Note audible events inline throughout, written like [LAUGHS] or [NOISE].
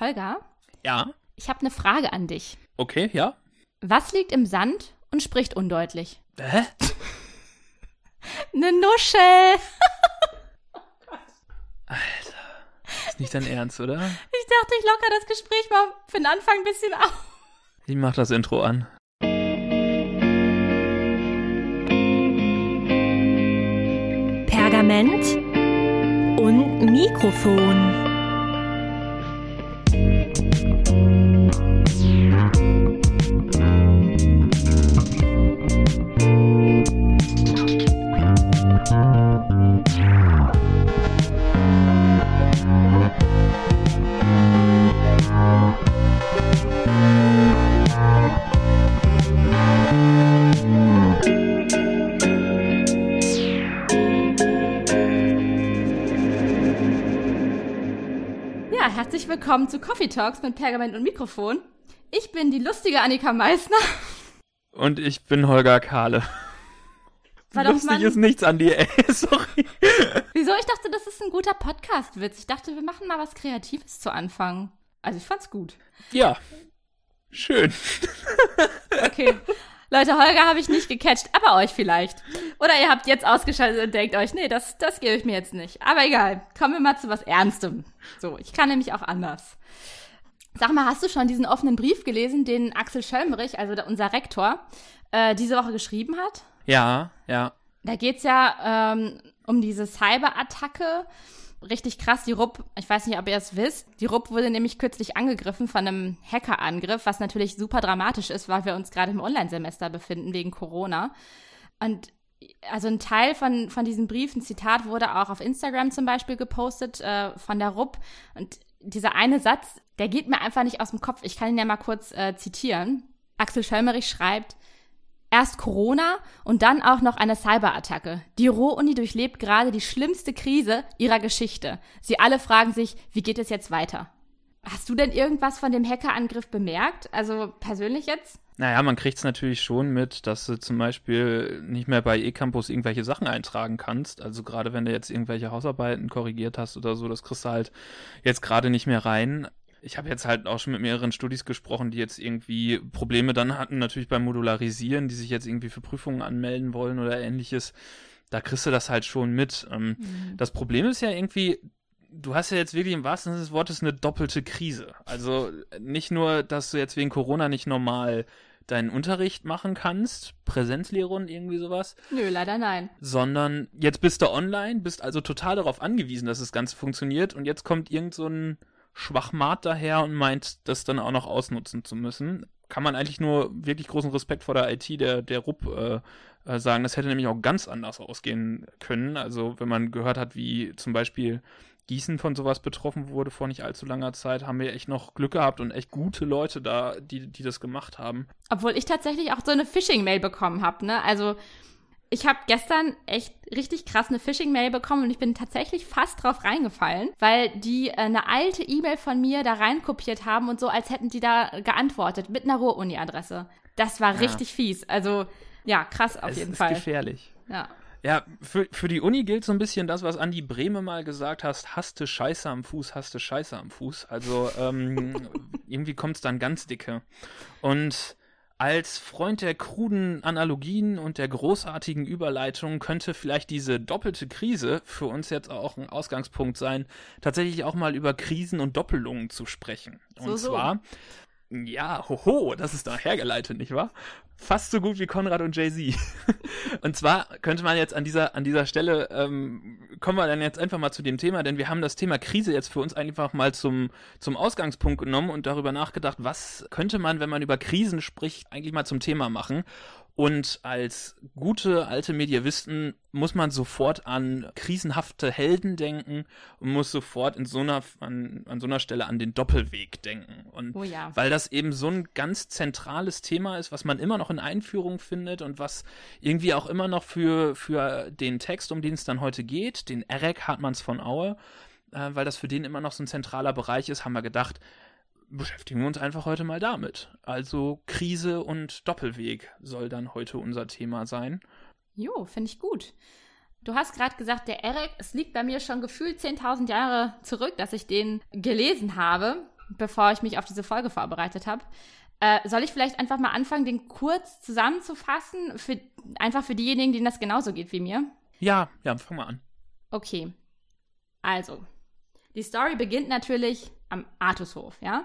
Holger, Ja. ich habe eine Frage an dich. Okay, ja. Was liegt im Sand und spricht undeutlich? Hä? Eine [LAUGHS] Nuschel. [LAUGHS] Ist nicht dein Ernst, oder? Ich dachte, ich locker das Gespräch mal für den Anfang ein bisschen auf. Ich mach das Intro an. Pergament und Mikrofon. Herzlich willkommen zu Coffee Talks mit Pergament und Mikrofon. Ich bin die lustige Annika Meissner. Und ich bin Holger Kahle. War doch Lustig ist nichts an dir, ey. [LAUGHS] Sorry. Wieso? Ich dachte, das ist ein guter Podcast-Witz. Ich dachte, wir machen mal was Kreatives zu Anfang. Also ich fand's gut. Ja. Schön. Okay. Leute, Holger habe ich nicht gecatcht, aber euch vielleicht. Oder ihr habt jetzt ausgeschaltet und denkt euch, nee, das, das gebe ich mir jetzt nicht. Aber egal, kommen wir mal zu was Ernstem. So, ich kann nämlich auch anders. Sag mal, hast du schon diesen offenen Brief gelesen, den Axel Schölmerich, also unser Rektor, äh, diese Woche geschrieben hat? Ja, ja. Da geht's ja ähm, um diese Cyberattacke. Richtig krass, die RUP, ich weiß nicht, ob ihr es wisst, die RUP wurde nämlich kürzlich angegriffen von einem Hackerangriff, was natürlich super dramatisch ist, weil wir uns gerade im Online-Semester befinden wegen Corona. Und also ein Teil von, von diesem Brief, ein Zitat, wurde auch auf Instagram zum Beispiel gepostet äh, von der RUP. Und dieser eine Satz, der geht mir einfach nicht aus dem Kopf. Ich kann ihn ja mal kurz äh, zitieren. Axel Schölmerich schreibt, Erst Corona und dann auch noch eine Cyberattacke. Die Ruhr-Uni durchlebt gerade die schlimmste Krise ihrer Geschichte. Sie alle fragen sich, wie geht es jetzt weiter? Hast du denn irgendwas von dem Hackerangriff bemerkt? Also persönlich jetzt? Naja, man kriegt es natürlich schon mit, dass du zum Beispiel nicht mehr bei eCampus irgendwelche Sachen eintragen kannst. Also gerade wenn du jetzt irgendwelche Hausarbeiten korrigiert hast oder so, das kriegst du halt jetzt gerade nicht mehr rein. Ich habe jetzt halt auch schon mit mehreren Studis gesprochen, die jetzt irgendwie Probleme dann hatten, natürlich beim Modularisieren, die sich jetzt irgendwie für Prüfungen anmelden wollen oder ähnliches. Da kriegst du das halt schon mit. Ähm, Das Problem ist ja irgendwie, du hast ja jetzt wirklich im wahrsten Sinne des Wortes eine doppelte Krise. Also nicht nur, dass du jetzt wegen Corona nicht normal deinen Unterricht machen kannst, Präsenzlehre und irgendwie sowas, Nö, leider nein. sondern jetzt bist du online, bist also total darauf angewiesen, dass das Ganze funktioniert und jetzt kommt irgend so ein Schwachmat daher und meint, das dann auch noch ausnutzen zu müssen. Kann man eigentlich nur wirklich großen Respekt vor der IT der, der RUP äh, äh, sagen. Das hätte nämlich auch ganz anders ausgehen können. Also wenn man gehört hat, wie zum Beispiel Gießen von sowas betroffen wurde vor nicht allzu langer Zeit, haben wir echt noch Glück gehabt und echt gute Leute da, die, die das gemacht haben. Obwohl ich tatsächlich auch so eine Phishing-Mail bekommen habe, ne? Also ich habe gestern echt richtig krass eine Phishing-Mail bekommen und ich bin tatsächlich fast drauf reingefallen, weil die äh, eine alte E-Mail von mir da reinkopiert haben und so, als hätten die da geantwortet mit einer Ruhr-Uni-Adresse. Das war Ja. richtig fies. Also ja, krass auf es jeden ist Fall. gefährlich. Ja. Ja, für, für die Uni gilt so ein bisschen das, was Andi Brehme mal gesagt hast, hast du Scheiße am Fuß, hast du Scheiße am Fuß. Also ähm, [LAUGHS] irgendwie kommt es dann ganz dicke. Und als Freund der kruden Analogien und der großartigen Überleitung könnte vielleicht diese doppelte Krise für uns jetzt auch ein Ausgangspunkt sein, tatsächlich auch mal über Krisen und Doppelungen zu sprechen. So, und so. zwar, ja, hoho, das ist da hergeleitet, nicht wahr? Fast so gut wie Konrad und Jay-Z. [LAUGHS] Und zwar könnte man jetzt an dieser, an dieser Stelle, ähm, kommen wir dann jetzt einfach mal zu dem Thema, denn wir haben das Thema Krise jetzt für uns einfach mal zum, zum Ausgangspunkt genommen und darüber nachgedacht, was könnte man, wenn man über Krisen spricht, eigentlich mal zum Thema machen. Und als gute alte Medievisten muss man sofort an krisenhafte Helden denken und muss sofort in so einer, an, an so einer Stelle an den Doppelweg denken. Und Oh ja. weil das eben so ein ganz zentrales Thema ist, was man immer noch in Einführung findet und was irgendwie auch immer noch für, für den Text, um den es dann heute geht, den Erek Hartmanns von Aue, äh, weil das für den immer noch so ein zentraler Bereich ist, haben wir gedacht, beschäftigen wir uns einfach heute mal damit. Also Krise und Doppelweg soll dann heute unser Thema sein. Jo, finde ich gut. Du hast gerade gesagt, der Eric, es liegt bei mir schon gefühlt 10.000 Jahre zurück, dass ich den gelesen habe. bevor ich mich auf diese Folge vorbereitet habe. Äh, soll ich vielleicht einfach mal anfangen, den kurz zusammenzufassen, für, einfach für diejenigen, denen das genauso geht wie mir? Ja, ja, fang mal an. Okay. Also, die Story beginnt natürlich am Artushof, ja.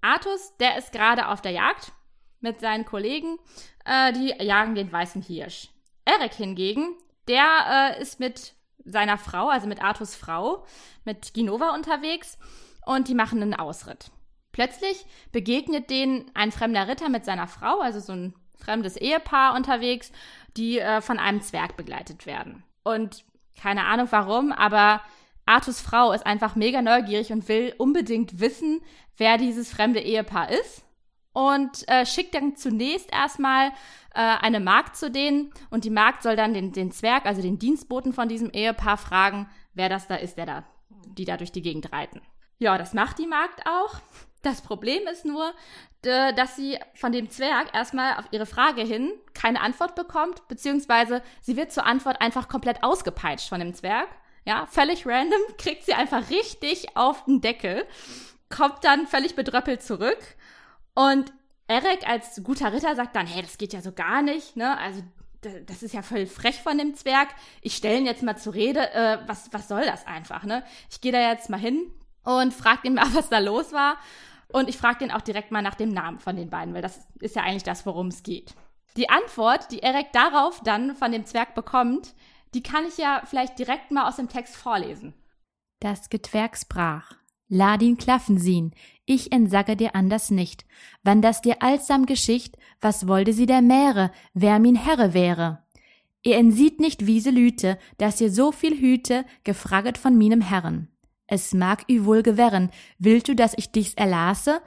Artus, der ist gerade auf der Jagd mit seinen Kollegen. Äh, die jagen den weißen Hirsch. Eric hingegen, der äh, ist mit seiner Frau, also mit Artus Frau, mit Ginova unterwegs und die machen einen Ausritt. Plötzlich begegnet denen ein fremder Ritter mit seiner Frau, also so ein fremdes Ehepaar unterwegs, die äh, von einem Zwerg begleitet werden. Und keine Ahnung warum, aber Artus Frau ist einfach mega neugierig und will unbedingt wissen, wer dieses fremde Ehepaar ist. Und äh, schickt dann zunächst erstmal äh, eine Magd zu denen und die Magd soll dann den, den Zwerg, also den Dienstboten von diesem Ehepaar, fragen, wer das da ist, der da, die da durch die Gegend reiten. Ja, das macht die Magd auch. Das Problem ist nur, dass sie von dem Zwerg erstmal auf ihre Frage hin keine Antwort bekommt, beziehungsweise sie wird zur Antwort einfach komplett ausgepeitscht von dem Zwerg. Ja, völlig random, [LAUGHS] kriegt sie einfach richtig auf den Deckel, kommt dann völlig bedröppelt zurück und Eric als guter Ritter sagt dann, hey, das geht ja so gar nicht, ne? Also das ist ja voll frech von dem Zwerg. Ich stelle ihn jetzt mal zur Rede. Äh, was, was soll das einfach, ne? Ich gehe da jetzt mal hin und frage ihn mal, [LAUGHS] was da los war. Und ich frage den auch direkt mal nach dem Namen von den beiden, weil das ist ja eigentlich das, worum es geht. Die Antwort, die Eric darauf dann von dem Zwerg bekommt, die kann ich ja vielleicht direkt mal aus dem Text vorlesen. Das Getwerk sprach. Ladin klaffen sien, ich entsage dir anders nicht. Wann das dir allsam Geschicht, was wollte sie der Meere, wer min Herre wäre? Ihr entsieht nicht wiese Lüte, dass ihr so viel hüte, gefraget von minem Herren. Es mag ü wohl gewähren, willst du, dass ich dichs erlasse?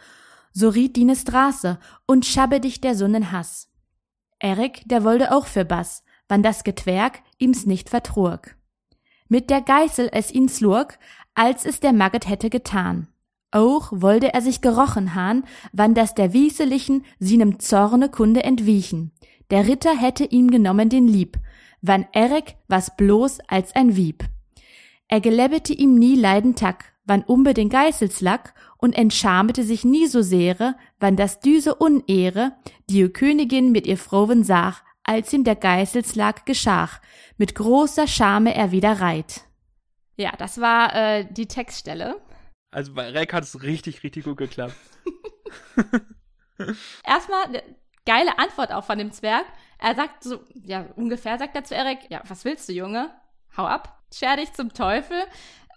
So riet dine Straße und schabbe dich der Sonnen Hass. Erik, der wollte auch für Bass, wann das Getwerk ihm's nicht vertrug. Mit der Geißel es ihn slurg, als es der Magget hätte getan. Auch wollte er sich gerochen han, wann das der Wieselichen sienem Zorne Kunde entwichen. Der Ritter hätte ihm genommen den Lieb, wann Erik was bloß als ein Wieb. Er gelebbete ihm nie leiden Tack, wann umbe den Geißelslack und entschamete sich nie so sehre, wann das düse Unehre, die Königin mit ihr Frowen sah, als ihm der Geißelslag geschach, mit großer Schame er wieder reit. Ja, das war äh, die Textstelle. Also bei Rek hat es richtig, richtig gut geklappt. [LAUGHS] Erstmal eine geile Antwort auch von dem Zwerg. Er sagt so, ja, ungefähr sagt er zu Erik, ja, was willst du, Junge? Hau ab scher dich zum Teufel.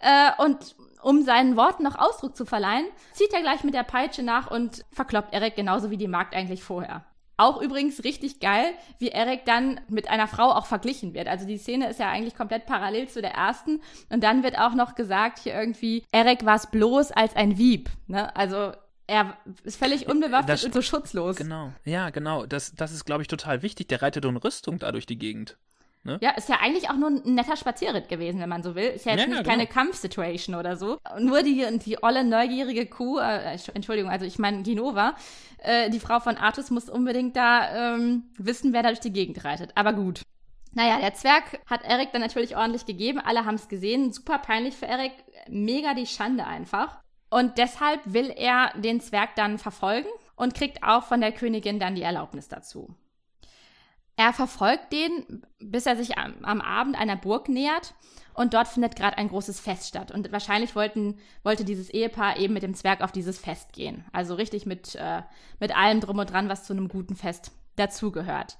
Äh, und um seinen Worten noch Ausdruck zu verleihen, zieht er gleich mit der Peitsche nach und verkloppt Eric genauso wie die Magd eigentlich vorher. Auch übrigens richtig geil, wie Eric dann mit einer Frau auch verglichen wird. Also die Szene ist ja eigentlich komplett parallel zu der ersten. Und dann wird auch noch gesagt, hier irgendwie, Eric war es bloß als ein Wieb. Ne? Also er ist völlig unbewaffnet das, und so schutzlos. Genau, ja, genau. Das, das ist, glaube ich, total wichtig. Der reitet in Rüstung da durch die Gegend. Ne? Ja, ist ja eigentlich auch nur ein netter Spazierritt gewesen, wenn man so will. Ist ja jetzt ja, nicht ja, keine genau. Kampfsituation oder so. Nur die, die olle, neugierige Kuh, äh, Entschuldigung, also ich meine Ginova, äh, die Frau von Artus muss unbedingt da ähm, wissen, wer da durch die Gegend reitet. Aber gut. Naja, der Zwerg hat Erik dann natürlich ordentlich gegeben. Alle haben es gesehen. Super peinlich für Erik. Mega die Schande einfach. Und deshalb will er den Zwerg dann verfolgen und kriegt auch von der Königin dann die Erlaubnis dazu. Er verfolgt den, bis er sich am, am Abend einer Burg nähert und dort findet gerade ein großes Fest statt. Und wahrscheinlich wollten, wollte dieses Ehepaar eben mit dem Zwerg auf dieses Fest gehen. Also richtig mit, äh, mit allem drum und dran, was zu einem guten Fest dazugehört.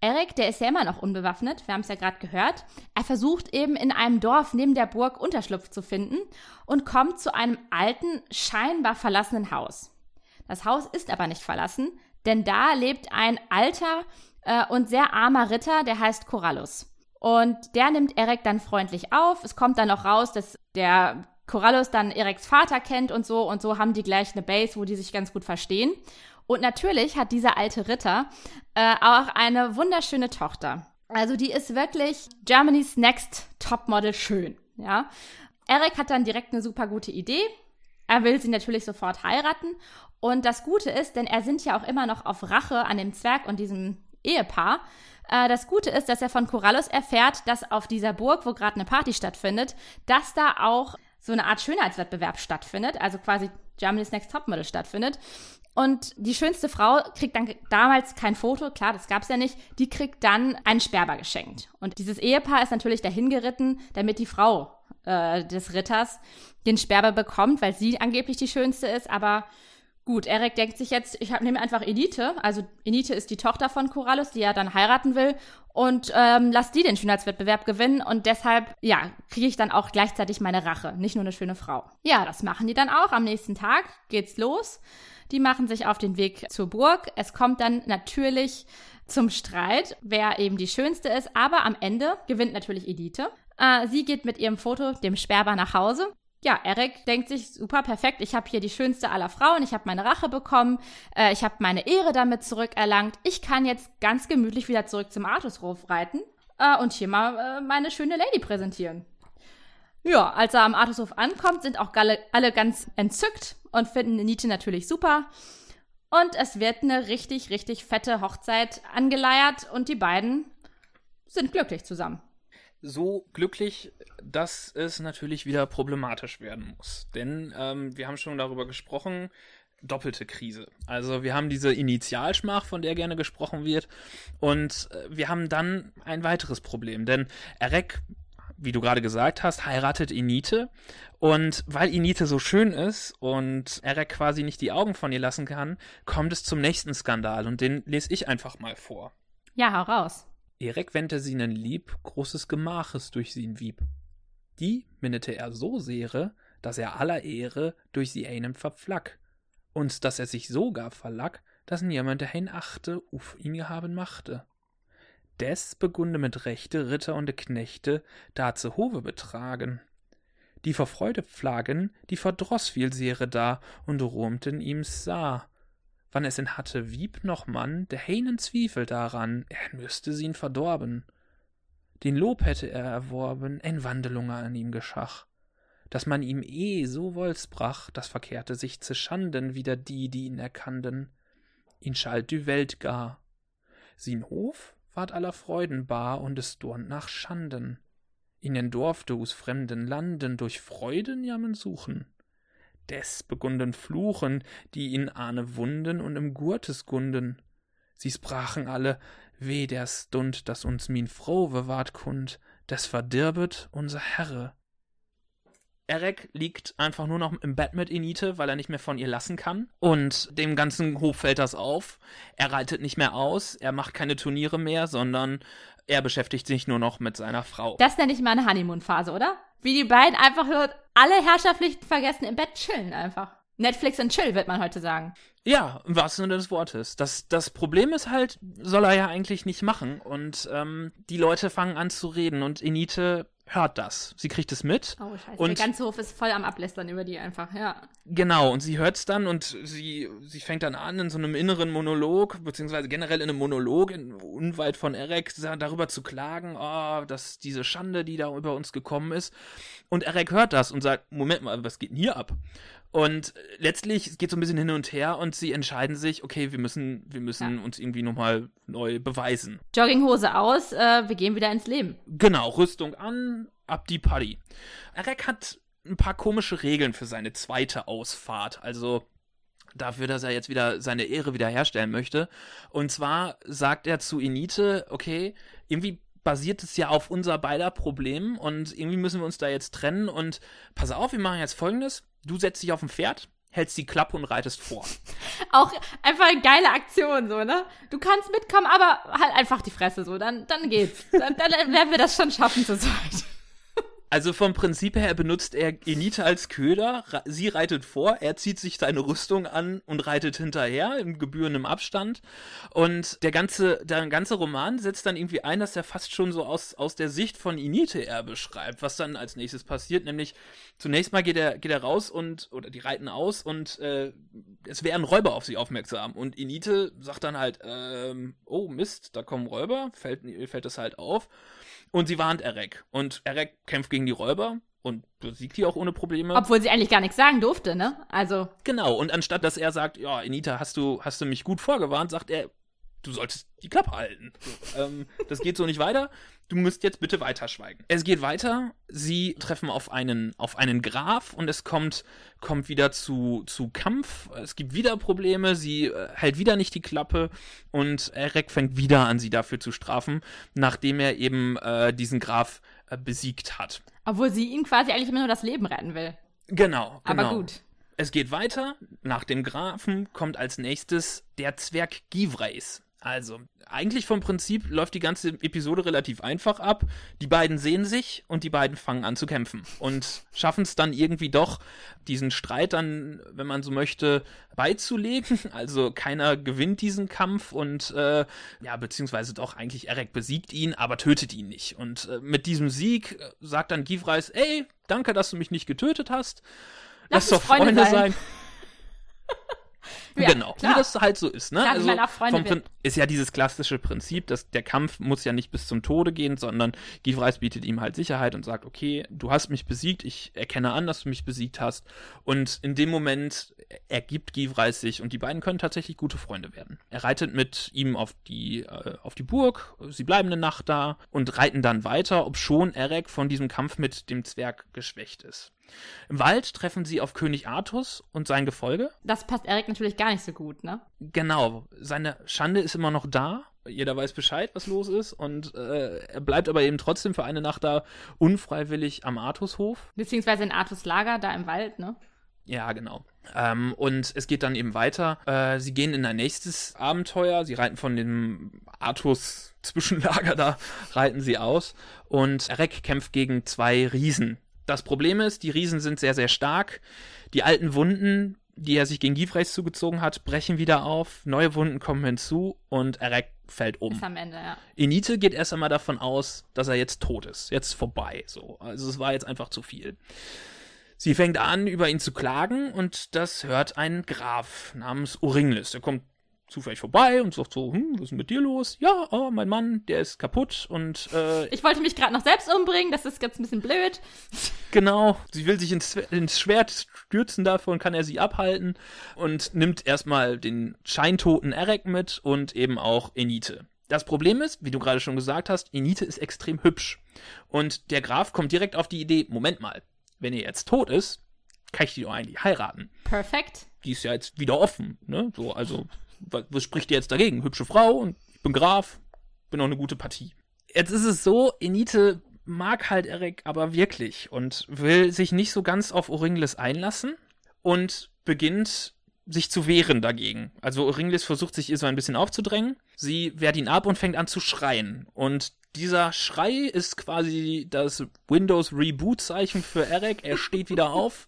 Erik, der ist ja immer noch unbewaffnet, wir haben es ja gerade gehört. Er versucht eben in einem Dorf neben der Burg Unterschlupf zu finden und kommt zu einem alten, scheinbar verlassenen Haus. Das Haus ist aber nicht verlassen, denn da lebt ein alter, äh, und sehr armer Ritter, der heißt Corallus. Und der nimmt Erik dann freundlich auf. Es kommt dann noch raus, dass der Corallus dann Eriks Vater kennt und so. Und so haben die gleich eine Base, wo die sich ganz gut verstehen. Und natürlich hat dieser alte Ritter äh, auch eine wunderschöne Tochter. Also die ist wirklich Germany's Next Topmodel schön, ja. Erik hat dann direkt eine super gute Idee. Er will sie natürlich sofort heiraten. Und das Gute ist, denn er sind ja auch immer noch auf Rache an dem Zwerg und diesem Ehepaar. Äh, das Gute ist, dass er von Corallus erfährt, dass auf dieser Burg, wo gerade eine Party stattfindet, dass da auch so eine Art Schönheitswettbewerb stattfindet. Also quasi Germany's Next Topmodel stattfindet. Und die schönste Frau kriegt dann damals kein Foto, klar, das gab's ja nicht, die kriegt dann einen Sperber geschenkt. Und dieses Ehepaar ist natürlich dahin geritten, damit die Frau äh, des Ritters den Sperber bekommt, weil sie angeblich die schönste ist, aber Gut, Eric denkt sich jetzt, ich nehme einfach Elite. Also Elite ist die Tochter von Corallus, die er dann heiraten will. Und ähm, lass die den Schönheitswettbewerb gewinnen. Und deshalb, ja, kriege ich dann auch gleichzeitig meine Rache. Nicht nur eine schöne Frau. Ja, das machen die dann auch. Am nächsten Tag geht's los. Die machen sich auf den Weg zur Burg. Es kommt dann natürlich zum Streit, wer eben die schönste ist. Aber am Ende gewinnt natürlich Elite. Äh, sie geht mit ihrem Foto dem Sperber nach Hause ja, Eric denkt sich, super, perfekt, ich habe hier die schönste aller Frauen, ich habe meine Rache bekommen, äh, ich habe meine Ehre damit zurückerlangt, ich kann jetzt ganz gemütlich wieder zurück zum Artushof reiten äh, und hier mal äh, meine schöne Lady präsentieren. Ja, als er am Artushof ankommt, sind auch alle, alle ganz entzückt und finden Nietzsche natürlich super. Und es wird eine richtig, richtig fette Hochzeit angeleiert und die beiden sind glücklich zusammen so glücklich, dass es natürlich wieder problematisch werden muss. Denn ähm, wir haben schon darüber gesprochen, doppelte Krise. Also wir haben diese Initialschmach, von der gerne gesprochen wird, und äh, wir haben dann ein weiteres Problem. Denn Erek, wie du gerade gesagt hast, heiratet Inite. Und weil Inite so schön ist und Erek quasi nicht die Augen von ihr lassen kann, kommt es zum nächsten Skandal. Und den lese ich einfach mal vor. Ja, hau raus. Erek wendte sie nen lieb, großes Gemaches durch sie wieb. Die minnete er so sehre, dass er aller Ehre durch sie einem verflack, und dass er sich so gar verlack, dass niemand dahin achte, uf ihn haben machte. Des begunde mit Rechte Ritter und Knechte da zu Hove betragen. Die vor Freude pflagen, die verdroß viel Sehre da und ruhmten ihm's sah, wann es ihn hatte Wieb noch Mann, der heinen Zwiefel daran, er müsste sie ihn verdorben. Den Lob hätte er erworben, ein Wandelung an ihm geschach. Dass man ihm eh so woll's brach, das verkehrte sich zu Schanden wider die, die ihn erkannten. Ihn schalt die Welt gar. Sin Hof ward aller Freuden bar und es dornt nach Schanden. Ihnen durfte us fremden Landen durch Freuden jammen suchen des begunden Fluchen, die ihn ahne Wunden und im Gurtes gunden. Sie sprachen alle, weh der Stund, dass uns min Frowe ward kund, des verdirbet unser Herre. Erek liegt einfach nur noch im Bett mit Inite, weil er nicht mehr von ihr lassen kann. Und dem ganzen Hof fällt das auf. Er reitet nicht mehr aus, er macht keine Turniere mehr, sondern er beschäftigt sich nur noch mit seiner Frau. Das nenne ich mal eine Honeymoon-Phase, oder? Wie die beiden einfach nur alle Herrschaftspflichten vergessen, im Bett chillen einfach. Netflix und Chill, wird man heute sagen. Ja, im wahrsten Sinne des Wortes. Das, das Problem ist halt, soll er ja eigentlich nicht machen. Und ähm, die Leute fangen an zu reden und Enite hört das. Sie kriegt es mit. Oh, scheiße. Und der ganze Hof ist voll am Ablästern über die einfach, ja. Genau, und sie hört es dann und sie, sie fängt dann an in so einem inneren Monolog, beziehungsweise generell in einem Monolog, in, unweit von Erek, darüber zu klagen, oh, dass diese Schande, die da über uns gekommen ist. Und Erek hört das und sagt, Moment mal, was geht denn hier ab? Und letztlich es geht so ein bisschen hin und her und sie entscheiden sich, okay, wir müssen, wir müssen ja. uns irgendwie nochmal neu beweisen. Jogginghose aus, äh, wir gehen wieder ins Leben. Genau, Rüstung an, ab die Party. Arek hat ein paar komische Regeln für seine zweite Ausfahrt. Also dafür, dass er jetzt wieder seine Ehre wiederherstellen möchte. Und zwar sagt er zu Inite, okay, irgendwie basiert es ja auf unser beider Problem und irgendwie müssen wir uns da jetzt trennen und pass auf, wir machen jetzt folgendes du setzt dich auf ein Pferd, hältst die Klappe und reitest vor. [LAUGHS] Auch einfach eine geile Aktion, so, ne? Du kannst mitkommen, aber halt einfach die Fresse, so, dann, dann geht's. Dann, dann werden wir das schon schaffen zu zweit. Also vom Prinzip her benutzt er Enite als Köder, sie reitet vor, er zieht sich seine Rüstung an und reitet hinterher im gebührendem Abstand. Und der ganze, der ganze Roman setzt dann irgendwie ein, dass er fast schon so aus, aus der Sicht von Inite er beschreibt, was dann als nächstes passiert. Nämlich zunächst mal geht er, geht er raus und, oder die reiten aus und äh, es werden Räuber auf sie aufmerksam. Und Inite sagt dann halt, ähm, oh Mist, da kommen Räuber, fällt, fällt das halt auf. Und sie warnt Erek. Und Erek kämpft gegen die Räuber und besiegt die auch ohne Probleme. Obwohl sie eigentlich gar nichts sagen durfte, ne? Also. Genau, und anstatt dass er sagt, ja, Enita, hast du, hast du mich gut vorgewarnt, sagt er, du solltest die Klappe halten. So, ähm, das geht so nicht weiter. Du musst jetzt bitte weiterschweigen. Es geht weiter. Sie treffen auf einen, auf einen Graf und es kommt, kommt wieder zu, zu Kampf. Es gibt wieder Probleme. Sie äh, hält wieder nicht die Klappe und Erek fängt wieder an, sie dafür zu strafen, nachdem er eben äh, diesen Graf äh, besiegt hat. Obwohl sie ihm quasi eigentlich immer nur das Leben retten will. Genau, genau. Aber gut. Es geht weiter. Nach dem Grafen kommt als nächstes der Zwerg Givreis. Also, eigentlich vom Prinzip läuft die ganze Episode relativ einfach ab. Die beiden sehen sich und die beiden fangen an zu kämpfen und schaffen es dann irgendwie doch, diesen Streit dann, wenn man so möchte, beizulegen. [LAUGHS] Also keiner gewinnt diesen Kampf und äh, ja, beziehungsweise doch eigentlich Eric besiegt ihn, aber tötet ihn nicht. Und äh, mit diesem Sieg äh, sagt dann Givreis, ey, danke, dass du mich nicht getötet hast. Lass, Lass doch Freunde, Freunde sein. sein. [LAUGHS] Ja, genau, klar. wie das halt so ist, ne? Klar, Freunde vom. Prin- ist ja dieses klassische Prinzip, dass der Kampf muss ja nicht bis zum Tode gehen, sondern Givreis bietet ihm halt Sicherheit und sagt, okay, du hast mich besiegt, ich erkenne an, dass du mich besiegt hast. Und in dem Moment ergibt Givreis sich und die beiden können tatsächlich gute Freunde werden. Er reitet mit ihm auf die, äh, auf die Burg, sie bleiben eine Nacht da und reiten dann weiter, obschon Erek von diesem Kampf mit dem Zwerg geschwächt ist. Im Wald treffen sie auf König Artus und sein Gefolge. Das passt Eric natürlich gar nicht so gut, ne? Genau, seine Schande ist immer noch da. Jeder weiß Bescheid, was los ist. Und äh, er bleibt aber eben trotzdem für eine Nacht da unfreiwillig am Artushof. Beziehungsweise in Artus Lager da im Wald, ne? Ja, genau. Ähm, und es geht dann eben weiter. Äh, sie gehen in ein nächstes Abenteuer. Sie reiten von dem Artus Zwischenlager [LAUGHS] da, reiten sie aus. Und Erek kämpft gegen zwei Riesen. Das Problem ist, die Riesen sind sehr, sehr stark. Die alten Wunden, die er sich gegen Givreis zugezogen hat, brechen wieder auf. Neue Wunden kommen hinzu und Erek fällt um. Ist am Ende, ja. Enite geht erst einmal davon aus, dass er jetzt tot ist. Jetzt vorbei. So. Also es war jetzt einfach zu viel. Sie fängt an, über ihn zu klagen und das hört ein Graf namens Oringlis. Der kommt zufällig vorbei und sagt so, hm, was ist denn mit dir los? Ja, oh, mein Mann, der ist kaputt und äh, Ich wollte mich gerade noch selbst umbringen, das ist jetzt ein bisschen blöd. [LAUGHS] Genau, sie will sich ins, ins Schwert stürzen, davon kann er sie abhalten und nimmt erstmal den scheintoten Erek mit und eben auch Enite. Das Problem ist, wie du gerade schon gesagt hast, Enite ist extrem hübsch. Und der Graf kommt direkt auf die Idee, Moment mal, wenn er jetzt tot ist, kann ich die doch eigentlich heiraten. Perfekt. Die ist ja jetzt wieder offen, ne? So, also, was, was spricht dir jetzt dagegen? Hübsche Frau und ich bin Graf, bin auch eine gute Partie. Jetzt ist es so, Enite mag halt Eric aber wirklich und will sich nicht so ganz auf Oringlis einlassen und beginnt sich zu wehren dagegen. Also Oringlis versucht sich ihr so ein bisschen aufzudrängen. Sie wehrt ihn ab und fängt an zu schreien. Und dieser Schrei ist quasi das Windows Reboot Zeichen für Eric. Er steht wieder auf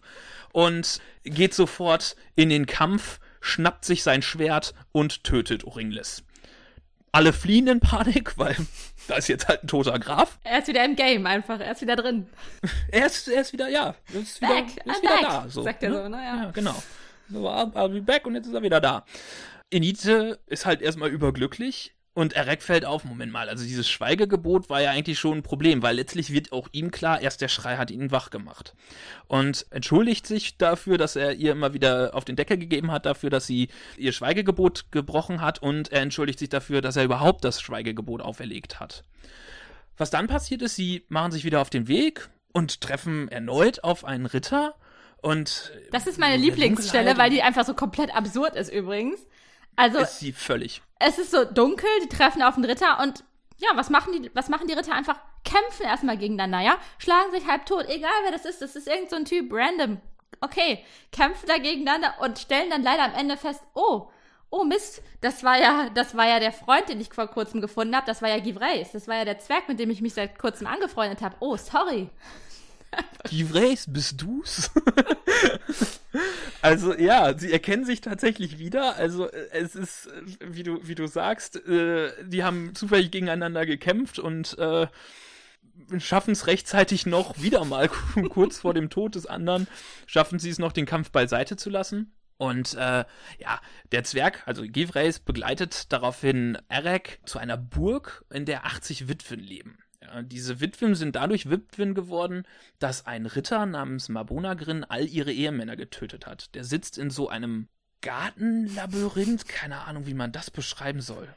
und geht sofort in den Kampf, schnappt sich sein Schwert und tötet Oringlis. Alle fliehen in Panik, weil da ist jetzt halt ein toter Graf. Er ist wieder im Game einfach, er ist wieder drin. Er ist, er ist wieder, ja, er ist wieder, Back, ist I'm wieder back, da. So, sagt er ne? so, ne, ja. Ja, genau. So, I'll, I'll be back und jetzt ist er wieder da. Enite ist halt erstmal überglücklich und Erek fällt auf, Moment mal, also dieses Schweigegebot war ja eigentlich schon ein Problem, weil letztlich wird auch ihm klar, erst der Schrei hat ihn wach gemacht. Und entschuldigt sich dafür, dass er ihr immer wieder auf den Deckel gegeben hat, dafür, dass sie ihr Schweigegebot gebrochen hat und er entschuldigt sich dafür, dass er überhaupt das Schweigegebot auferlegt hat. Was dann passiert ist, sie machen sich wieder auf den Weg und treffen erneut auf einen Ritter und Das ist meine Lieblingsstelle, weil die einfach so komplett absurd ist übrigens. Also, ist sie völlig. es ist so dunkel, die treffen auf den Ritter und ja, was machen die, was machen die Ritter? Einfach kämpfen erstmal gegeneinander, ja? Schlagen sich halb tot, egal wer das ist, das ist irgend so ein Typ, random. Okay, kämpfen da gegeneinander und stellen dann leider am Ende fest, oh, oh Mist, das war ja, das war ja der Freund, den ich vor kurzem gefunden habe, das war ja Givreis, das war ja der Zwerg, mit dem ich mich seit kurzem angefreundet habe. Oh, sorry. Givreis, bist du's? [LAUGHS] also ja, sie erkennen sich tatsächlich wieder. Also äh, es ist, äh, wie du, wie du sagst, äh, die haben zufällig gegeneinander gekämpft und äh, schaffen es rechtzeitig noch wieder mal [LAUGHS] kurz vor dem Tod des anderen, schaffen sie es noch, den Kampf beiseite zu lassen. Und äh, ja, der Zwerg, also Givreis, begleitet daraufhin Erek zu einer Burg, in der 80 Witwen leben. Ja, diese Witwen sind dadurch Witwen geworden, dass ein Ritter namens Mabonagrin all ihre Ehemänner getötet hat. Der sitzt in so einem Gartenlabyrinth, keine Ahnung, wie man das beschreiben soll.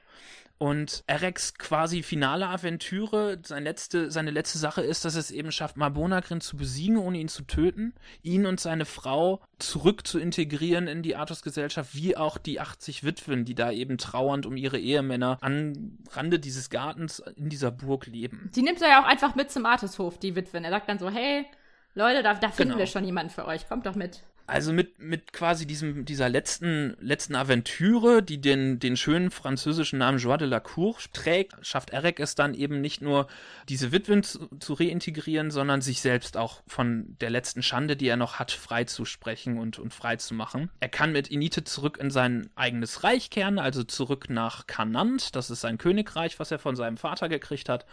Und Ereks quasi finale Aventüre, seine letzte, seine letzte Sache ist, dass es eben schafft, Marbonagrin zu besiegen, ohne ihn zu töten, ihn und seine Frau zurück zu integrieren in die Artus-Gesellschaft, wie auch die 80 Witwen, die da eben trauernd um ihre Ehemänner am Rande dieses Gartens in dieser Burg leben. Die nimmt er ja auch einfach mit zum Artushof, die Witwen. Er sagt dann so, hey, Leute, da, da finden Genau. wir schon jemanden für euch, kommt doch mit. Also mit, mit quasi diesem, dieser letzten, letzten Aventüre, die den, den schönen französischen Namen Joie de la Cour trägt, schafft Eric es dann eben nicht nur, diese Witwen zu, zu reintegrieren, sondern sich selbst auch von der letzten Schande, die er noch hat, freizusprechen und, und frei zu machen. Er kann mit Inite zurück in sein eigenes Reich kehren, also zurück nach Kanant, das ist sein Königreich, was er von seinem Vater gekriegt hat.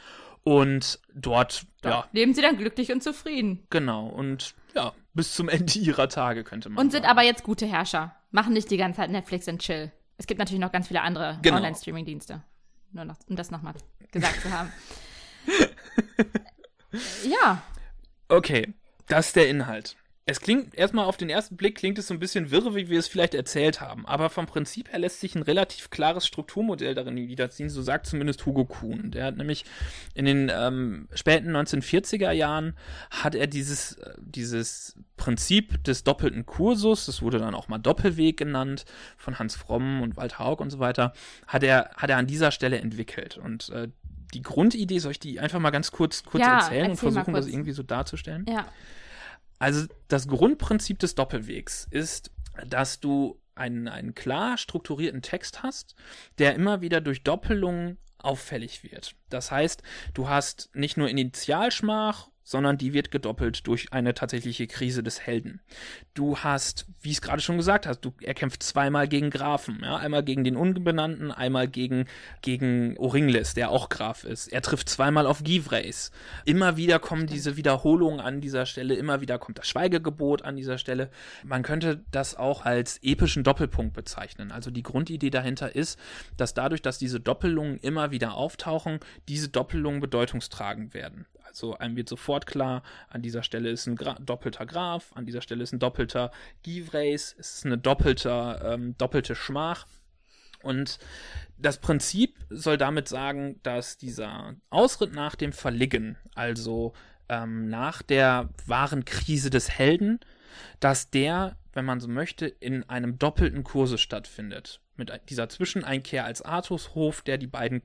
Und dort, ja, Leben sie dann glücklich und zufrieden. genau, und ja, bis zum Ende ihrer Tage könnte man Und sind sagen. aber jetzt gute Herrscher. Machen nicht die ganze Zeit Netflix und Chill. Es gibt natürlich noch ganz viele andere Genau. Online-Streaming-Dienste. Nur noch, um das nochmal gesagt zu haben. [LAUGHS] ja, Okay, das ist der Inhalt. Es klingt erstmal auf den ersten Blick klingt es so ein bisschen wirr, wie wir es vielleicht erzählt haben, aber vom Prinzip her lässt sich ein relativ klares Strukturmodell darin niederziehen, so sagt zumindest Hugo Kuhn. Der hat nämlich in den ähm, späten 1940er Jahren hat er dieses, äh, dieses Prinzip des doppelten Kursus, das wurde dann auch mal Doppelweg genannt, von Hans Fromm und Walter Haug und so weiter, hat er, hat er an dieser Stelle entwickelt. Und äh, die Grundidee, soll ich die einfach mal ganz kurz, kurz Ja, erzählen und erzähl mal versuchen, das irgendwie so darzustellen? ja. Also das Grundprinzip des Doppelwegs ist, dass du einen, einen klar strukturierten Text hast, der immer wieder durch Doppelungen auffällig wird. Das heißt, du hast nicht nur Initialschmach, sondern die wird gedoppelt durch eine tatsächliche Krise des Helden. Du hast, wie ich es gerade schon gesagt hast, du, er kämpft zweimal gegen Grafen. Ja? Einmal gegen den Unbenannten, einmal gegen, gegen Oringles, der auch Graf ist. Er trifft zweimal auf Givrays. Immer wieder kommen diese Wiederholungen an dieser Stelle, immer wieder kommt das Schweigegebot an dieser Stelle. Man könnte das auch als epischen Doppelpunkt bezeichnen. Also die Grundidee dahinter ist, dass dadurch, dass diese Doppelungen immer wieder auftauchen, diese Doppelungen bedeutungstragend werden. Also einem wird sofort klar, an dieser Stelle ist ein Gra doppelter Graf, an dieser Stelle ist ein doppelter Givrays, es ist eine doppelte, ähm, doppelte Schmach. Und das Prinzip soll damit sagen, dass dieser Ausritt nach dem Verligen, also ähm, nach der wahren Krise des Helden, dass der, wenn man so möchte, in einem doppelten Kurse stattfindet. Mit dieser Zwischeneinkehr als Artushof, der die beiden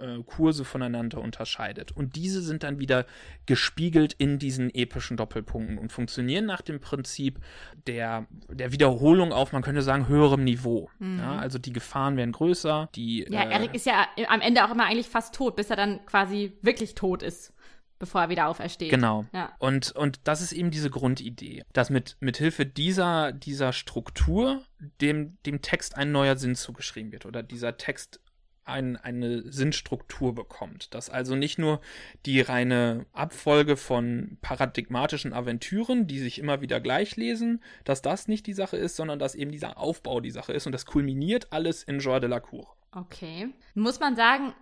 äh, Kurse voneinander unterscheidet. Und diese sind dann wieder gespiegelt in diesen epischen Doppelpunkten und funktionieren nach dem Prinzip der, der Wiederholung auf, man könnte sagen, höherem Niveau. Ja, also die Gefahren werden größer, die Ja, äh, Eric ist ja am Ende auch immer eigentlich fast tot, bis er dann quasi wirklich tot ist, bevor er wieder aufersteht. Genau. Ja. Und, und das ist eben diese Grundidee, dass mit, mit Hilfe dieser, dieser Struktur dem, dem Text ein neuer Sinn zugeschrieben wird oder dieser Text ein, eine Sinnstruktur bekommt. Dass also nicht nur die reine Abfolge von paradigmatischen Aventüren, die sich immer wieder gleich lesen, dass das nicht die Sache ist, sondern dass eben dieser Aufbau die Sache ist und das kulminiert alles in Joie de la Cour. Okay. Muss man sagen,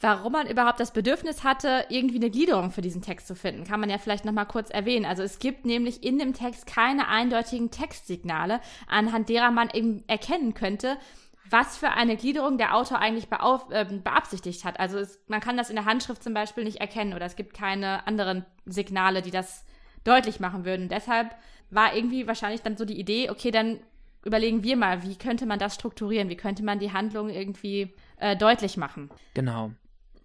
warum man überhaupt das Bedürfnis hatte, irgendwie eine Gliederung für diesen Text zu finden, kann man ja vielleicht noch mal kurz erwähnen. Also es gibt nämlich in dem Text keine eindeutigen Textsignale, anhand derer man eben erkennen könnte, was für eine Gliederung der Autor eigentlich beauf äh, beabsichtigt hat. Also es, man kann das in der Handschrift zum Beispiel nicht erkennen oder es gibt keine anderen Signale, die das deutlich machen würden. Deshalb war irgendwie wahrscheinlich dann so die Idee, okay, dann überlegen wir mal, wie könnte man das strukturieren, wie könnte man die Handlung irgendwie äh, deutlich machen. Genau.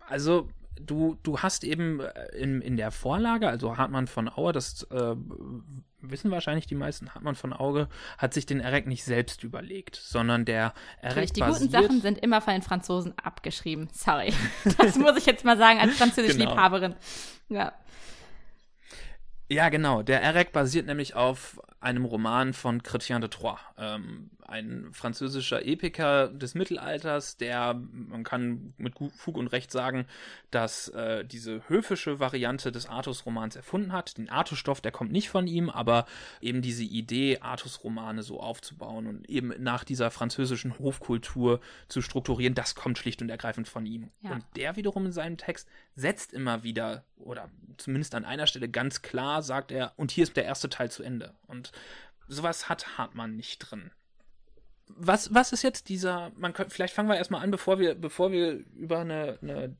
Also du, du hast eben äh, in, in der Vorlage, also Hartmann von Auer, das äh, wissen wahrscheinlich die meisten, Hartmann von Auge hat sich den Erek nicht selbst überlegt, sondern der Natürlich, die guten Sachen sind immer von den Franzosen abgeschrieben. Sorry. [LAUGHS] Das muss ich jetzt mal sagen als französische Genau. Liebhaberin. Ja. Ja, genau. Der Erek basiert nämlich auf einem Roman von Chrétien de Troyes, ähm, ein französischer Epiker des Mittelalters, der, man kann mit Fug und Recht sagen, dass äh, diese höfische Variante des Artus-Romans erfunden hat. Den Artus-Stoff, der kommt nicht von ihm, aber eben diese Idee, Artus-Romane so aufzubauen und eben nach dieser französischen Hofkultur zu strukturieren, das kommt schlicht und ergreifend von ihm. Ja. Und der wiederum in seinem Text setzt immer wieder, oder zumindest an einer Stelle ganz klar, sagt er, und hier ist der erste Teil zu Ende. Und sowas hat Hartmann nicht drin. was, was ist jetzt dieser, man kann, vielleicht fangen wir erstmal an, bevor wir, bevor wir über eine, eine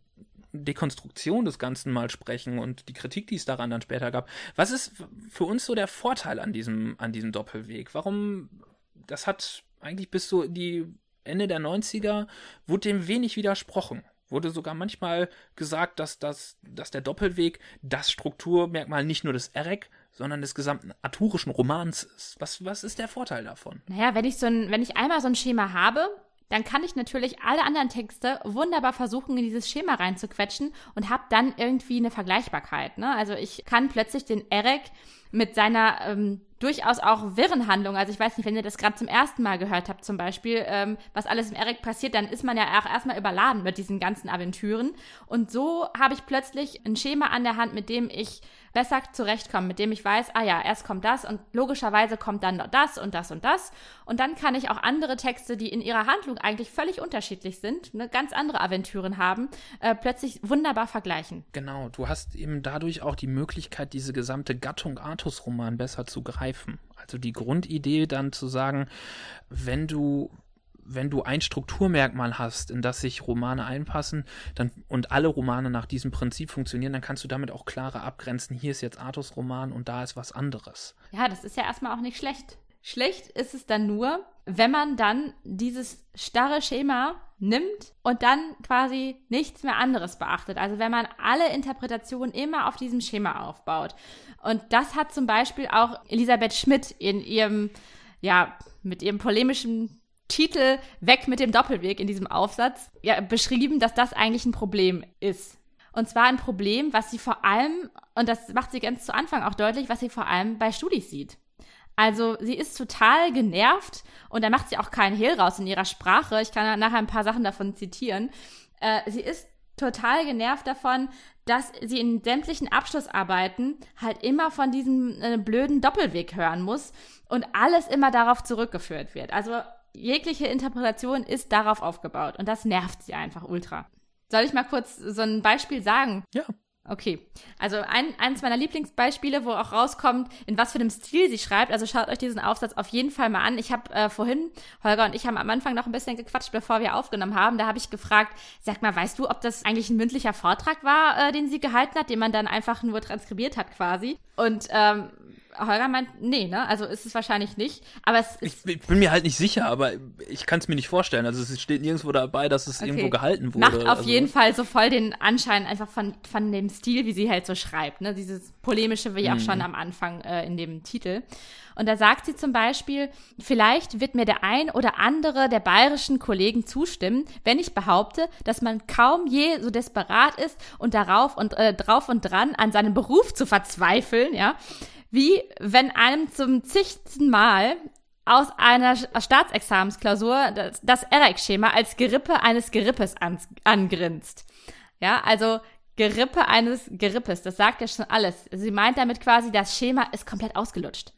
Dekonstruktion des Ganzen mal sprechen und die Kritik, die es daran dann später gab. Was ist für uns so der Vorteil an diesem, an diesem Doppelweg? Warum, das hat eigentlich bis so die Ende der 90er, wurde dem wenig widersprochen. Wurde sogar manchmal gesagt, dass, das, dass der Doppelweg das Strukturmerkmal nicht nur des EREC, sondern des gesamten arthurischen Romans ist. Was, was ist der Vorteil davon? Naja, wenn ich so ein, wenn ich einmal so ein Schema habe, dann kann ich natürlich alle anderen Texte wunderbar versuchen, in dieses Schema reinzuquetschen und habe dann irgendwie eine Vergleichbarkeit. Ne? Also ich kann plötzlich den Eric mit seiner ähm, durchaus auch wirren Handlung, also ich weiß nicht, wenn ihr das gerade zum ersten Mal gehört habt zum Beispiel, ähm, was alles im Eric passiert, dann ist man ja auch erstmal überladen mit diesen ganzen Aventüren. Und so habe ich plötzlich ein Schema an der Hand, mit dem ich besser zurechtkommen, mit dem ich weiß, ah ja, erst kommt das und logischerweise kommt dann das und das und das. Und dann kann ich auch andere Texte, die in ihrer Handlung eigentlich völlig unterschiedlich sind, eine ganz andere Aventüren haben, äh, plötzlich wunderbar vergleichen. Genau, du hast eben dadurch auch die Möglichkeit, diese gesamte Gattung Artus-Roman besser zu greifen. Also die Grundidee dann zu sagen, wenn du wenn du ein Strukturmerkmal hast, in das sich Romane einpassen, dann und alle Romane nach diesem Prinzip funktionieren, dann kannst du damit auch klarer abgrenzen, hier ist jetzt Artus Roman und da ist was anderes. Ja, das ist ja erstmal auch nicht schlecht. Schlecht ist es dann nur, wenn man dann dieses starre Schema nimmt und dann quasi nichts mehr anderes beachtet. Also wenn man alle Interpretationen immer auf diesem Schema aufbaut. Und das hat zum Beispiel auch Elisabeth Schmidt in ihrem, ja, mit ihrem polemischen Titel Weg mit dem Doppelweg in diesem Aufsatz ja, beschrieben, dass das eigentlich ein Problem ist. Und zwar ein Problem, was sie vor allem, und das macht sie ganz zu Anfang auch deutlich, was sie vor allem bei Studis sieht. Also sie ist total genervt und da macht sie auch keinen Hehl raus in ihrer Sprache. Ich kann nachher ein paar Sachen davon zitieren. Äh, sie ist total genervt davon, dass sie in sämtlichen Abschlussarbeiten halt immer von diesem äh, blöden Doppelweg hören muss und alles immer darauf zurückgeführt wird. Also jegliche Interpretation ist darauf aufgebaut und das nervt sie einfach ultra. Soll ich mal kurz so ein Beispiel sagen? Ja. Okay, also ein, eines meiner Lieblingsbeispiele, wo auch rauskommt, in was für einem Stil sie schreibt. Also schaut euch diesen Aufsatz auf jeden Fall mal an. Ich habe äh, vorhin, Holger und ich haben am Anfang noch ein bisschen gequatscht, bevor wir aufgenommen haben. Da habe ich gefragt, sag mal, weißt du, ob das eigentlich ein mündlicher Vortrag war, äh, den sie gehalten hat, den man dann einfach nur transkribiert hat quasi? Und ähm, Holger meint, nee, ne? Also ist es wahrscheinlich nicht. Aber es ist. Ich, ich bin mir halt nicht sicher, aber ich kann es mir nicht vorstellen. Also es steht nirgendwo dabei, dass es okay. irgendwo gehalten wurde. Macht auf also. jeden Fall so voll den Anschein einfach von, von dem Stil, wie sie halt so schreibt, ne? Dieses polemische, wie mhm. auch schon am Anfang äh, in dem Titel. Und da sagt sie zum Beispiel, vielleicht wird mir der ein oder andere der bayerischen Kollegen zustimmen, wenn ich behaupte, dass man kaum je so desperat ist und darauf und äh, drauf und dran an seinem Beruf zu verzweifeln, ja, wie wenn einem zum zigsten Mal aus einer Staatsexamensklausur das, das EREC-Schema als Gerippe eines Gerippes an, angrinst. Ja, also Gerippe eines Gerippes, das sagt ja schon alles. Sie meint damit quasi, das Schema ist komplett ausgelutscht.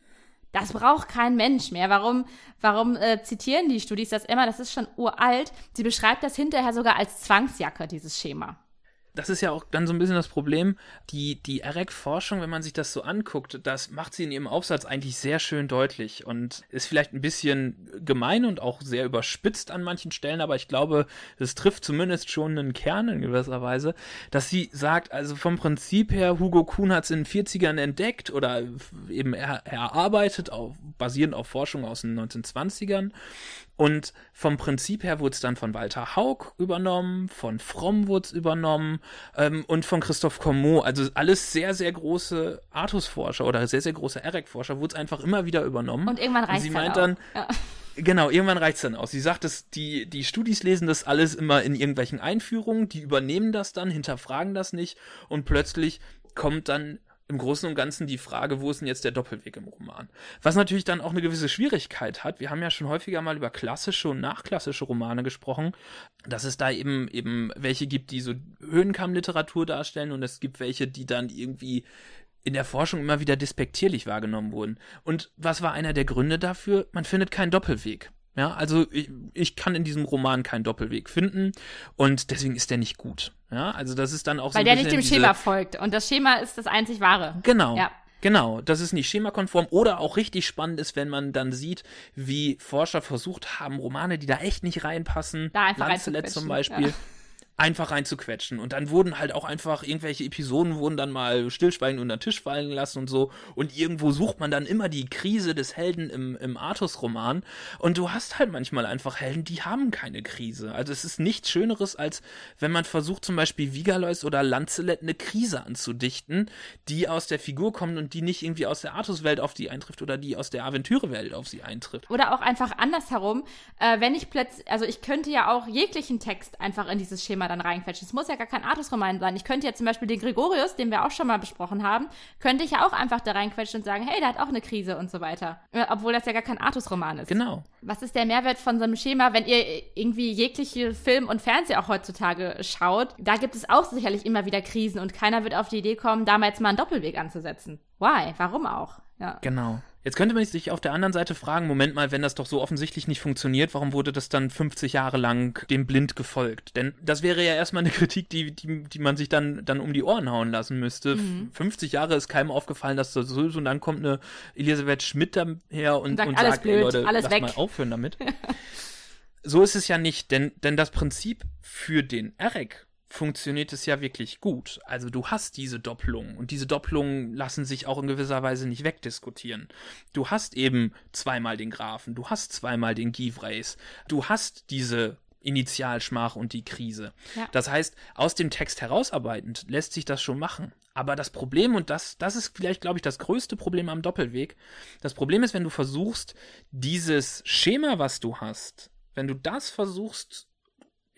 Das braucht kein Mensch mehr. Warum, warum äh, zitieren die Studis das immer? Das ist schon uralt. Sie beschreibt das hinterher sogar als Zwangsjacke, dieses Schema das ist ja auch dann so ein bisschen das Problem. Die, die EREC-Forschung, wenn man sich das so anguckt, das macht sie in ihrem Aufsatz eigentlich sehr schön deutlich und ist vielleicht ein bisschen gemein und auch sehr überspitzt an manchen Stellen, aber ich glaube, es trifft zumindest schon einen Kern in gewisser Weise, dass sie sagt, also vom Prinzip her, Hugo Kuhn hat es in den 40ern entdeckt oder eben er, erarbeitet, auf, basierend auf Forschung aus den 1920ern und vom Prinzip her wurde es dann von Walter Haug übernommen, von Fromm wurde es übernommen ähm, und von Christoph Comeau. Also alles sehr, sehr große Artus-Forscher oder sehr, sehr große Eric-Forscher wurde es einfach immer wieder übernommen. Und irgendwann reicht es dann, dann ja. Genau, irgendwann reicht es dann aus. Sie sagt, dass die, die Studis lesen das alles immer in irgendwelchen Einführungen, die übernehmen das dann, hinterfragen das nicht und plötzlich kommt dann im Großen und Ganzen die Frage, wo ist denn jetzt der Doppelweg im Roman? Was natürlich dann auch eine gewisse Schwierigkeit hat. Wir haben ja schon häufiger mal über klassische und nachklassische Romane gesprochen, dass es da eben eben welche gibt, die so Höhenkammliteratur darstellen und es gibt welche, die dann irgendwie in der Forschung immer wieder despektierlich wahrgenommen wurden. Und was war einer der Gründe dafür? Man findet keinen Doppelweg. Ja, also ich, ich kann in diesem Roman keinen Doppelweg finden und deswegen ist der nicht gut. Ja, also das ist dann auch Weil so der nicht dem Schema folgt und das Schema ist das einzig wahre. Genau. Ja. Genau, das ist nicht schemakonform oder auch richtig spannend ist, wenn man dann sieht, wie Forscher versucht haben, Romane, die da echt nicht reinpassen, Da einfach Lancelot zum Beispiel, ja. Einfach reinzuquetschen. Und dann wurden halt auch einfach irgendwelche Episoden wurden dann mal stillschweigend unter den Tisch fallen gelassen und so. Und irgendwo sucht man dann immer die Krise des Helden im, im Artus-Roman. Und du hast halt manchmal einfach Helden, die haben keine Krise. Also es ist nichts Schöneres, als wenn man versucht, zum Beispiel Vigalois oder Lancelot eine Krise anzudichten, die aus der Figur kommt und die nicht irgendwie aus der Artus-Welt auf die eintrifft oder die aus der Aventüre-Welt auf sie eintrifft. Oder auch einfach andersherum, äh, wenn ich plötzlich, also ich könnte ja auch jeglichen Text einfach in dieses Schema dann reinquetschen. Es muss ja gar kein Artus-Roman sein. Ich könnte ja zum Beispiel den Gregorius, den wir auch schon mal besprochen haben, könnte ich ja auch einfach da reinquetschen und sagen, hey, der hat auch eine Krise und so weiter. Äh, Obwohl das ja gar kein Artus-Roman ist. Genau. Was ist der Mehrwert von so einem Schema, wenn ihr irgendwie jegliche Film und Fernsehen auch heutzutage schaut? Da gibt es auch sicherlich immer wieder Krisen und keiner wird auf die Idee kommen, da mal jetzt mal einen Doppelweg anzusetzen. Why? Warum auch? Ja. Genau. Jetzt könnte man sich auf der anderen Seite fragen, Moment mal, wenn das doch so offensichtlich nicht funktioniert, warum wurde das dann 50 Jahre lang dem blind gefolgt? Denn das wäre ja erstmal eine [LAUGHS] Kritik, die, die, die man sich dann, dann um die Ohren hauen lassen müsste. Mhm. 50 Jahre ist keinem aufgefallen, dass das so ist und dann kommt eine Elisabeth Schmidt daher und, Sagt, und alles sagt, blöd, Leute, alles lass weg. mal aufhören damit. [LAUGHS] so ist es ja nicht, denn, denn das Prinzip für den Erek funktioniert es ja wirklich gut. Also du hast diese Doppelungen und diese Doppelungen lassen sich auch in gewisser Weise nicht wegdiskutieren. Du hast eben zweimal den Grafen, du hast zweimal den Givrace, du hast diese Initialschmach und die Krise. Ja. Das heißt, aus dem Text herausarbeitend lässt sich das schon machen. Aber das Problem, und das, das ist vielleicht, glaube ich, das größte Problem am Doppelweg, das Problem ist, wenn du versuchst, dieses Schema, was du hast, wenn du das versuchst,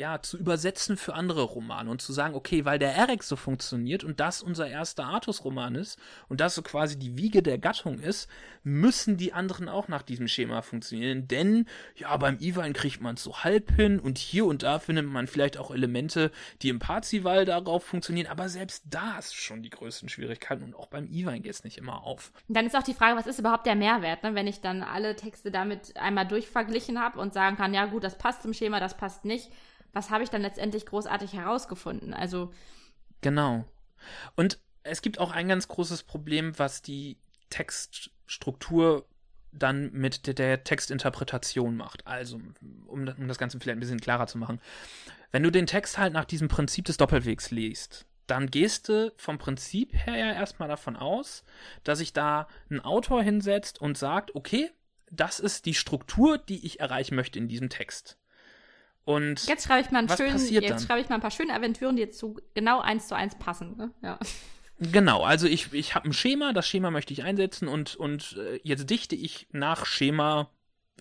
ja, zu übersetzen für andere Romane und zu sagen, okay, weil der Eric so funktioniert und das unser erster Artus-Roman ist und das so quasi die Wiege der Gattung ist, müssen die anderen auch nach diesem Schema funktionieren. Denn, ja, beim Iwan kriegt man es so halb hin und hier und da findet man vielleicht auch Elemente, die im Parzival darauf funktionieren, aber selbst da ist schon die größten Schwierigkeiten und auch beim Iwan geht es nicht immer auf. Dann ist auch die Frage, was ist überhaupt der Mehrwert, ne? wenn ich dann alle Texte damit einmal durchverglichen habe und sagen kann, ja gut, das passt zum Schema, das passt nicht. Was habe ich dann letztendlich großartig herausgefunden? Also, Genau. Und es gibt auch ein ganz großes Problem, was die Textstruktur dann mit der, der Textinterpretation macht. Also, um, um das Ganze vielleicht ein bisschen klarer zu machen. Wenn du den Text halt nach diesem Prinzip des Doppelwegs liest, dann gehst du vom Prinzip her ja erstmal davon aus, dass sich da ein Autor hinsetzt und sagt, okay, das ist die Struktur, die ich erreichen möchte in diesem Text. Und jetzt schreibe ich mal einen schönen, jetzt dann? schreibe ich mal ein paar schöne Aventüren, die jetzt zu genau eins zu eins passen. Ne? Ja. Genau, also ich, ich habe ein Schema, das Schema möchte ich einsetzen und, und äh, jetzt dichte ich nach Schema,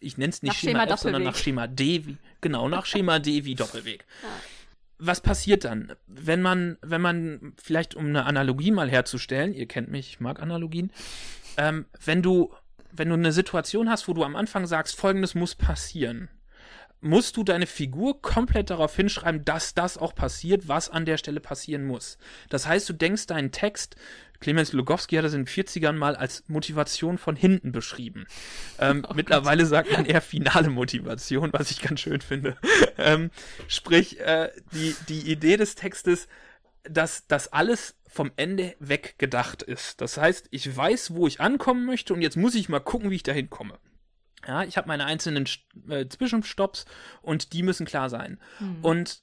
ich nenne es nicht Nach Schema, Schema F, sondern nach Schema D, wie, genau, nach Schema D wie Doppelweg. [LAUGHS] Was passiert dann? Wenn man, wenn man, vielleicht um eine Analogie mal herzustellen, ihr kennt mich, ich mag Analogien, ähm, wenn du, wenn du eine Situation hast, wo du am Anfang sagst, folgendes muss passieren, musst du deine Figur komplett darauf hinschreiben, dass das auch passiert, was an der Stelle passieren muss. Das heißt, du denkst deinen Text, Clemens Lugowski hat das in den 40ern mal als Motivation von hinten beschrieben. Ähm, [LAUGHS] mittlerweile sagt man eher finale Motivation, was ich ganz schön finde. ähm, sprich, äh, die, die Idee des Textes, dass das alles vom Ende weg gedacht ist. Das heißt, ich weiß, wo ich ankommen möchte und jetzt muss ich mal gucken, wie ich dahin komme. Ja, ich habe meine einzelnen äh, Zwischenstopps und die müssen klar sein. Und